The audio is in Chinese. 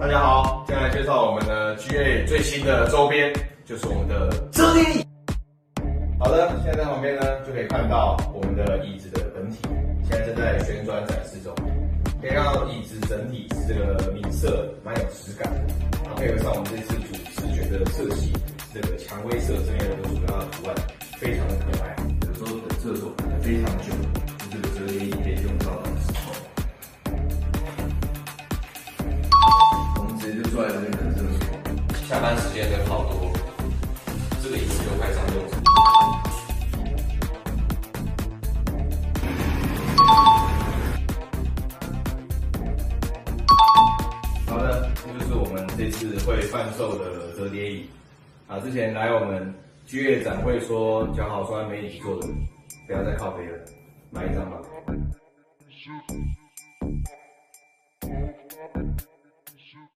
大家好，接下来介绍我们的 GA 最新的周边，就是我们的折叠椅。好的，现在在旁边呢就可以看到我们的椅子的本体，现在正在旋转展示中。可以看到椅子整体是这个米色，蛮有质感的。然后配合上我们这次主视觉的色系，这个蔷薇色这边的主要的图案，非常的可爱。有时候等厕所等的非常久，下班时间人好多，这个椅子就派上用场。好的，这就是我们这次会贩售的折叠椅。啊，之前来我们 GA 展会说脚好酸没椅子坐的，不要再靠背了，买一张吧。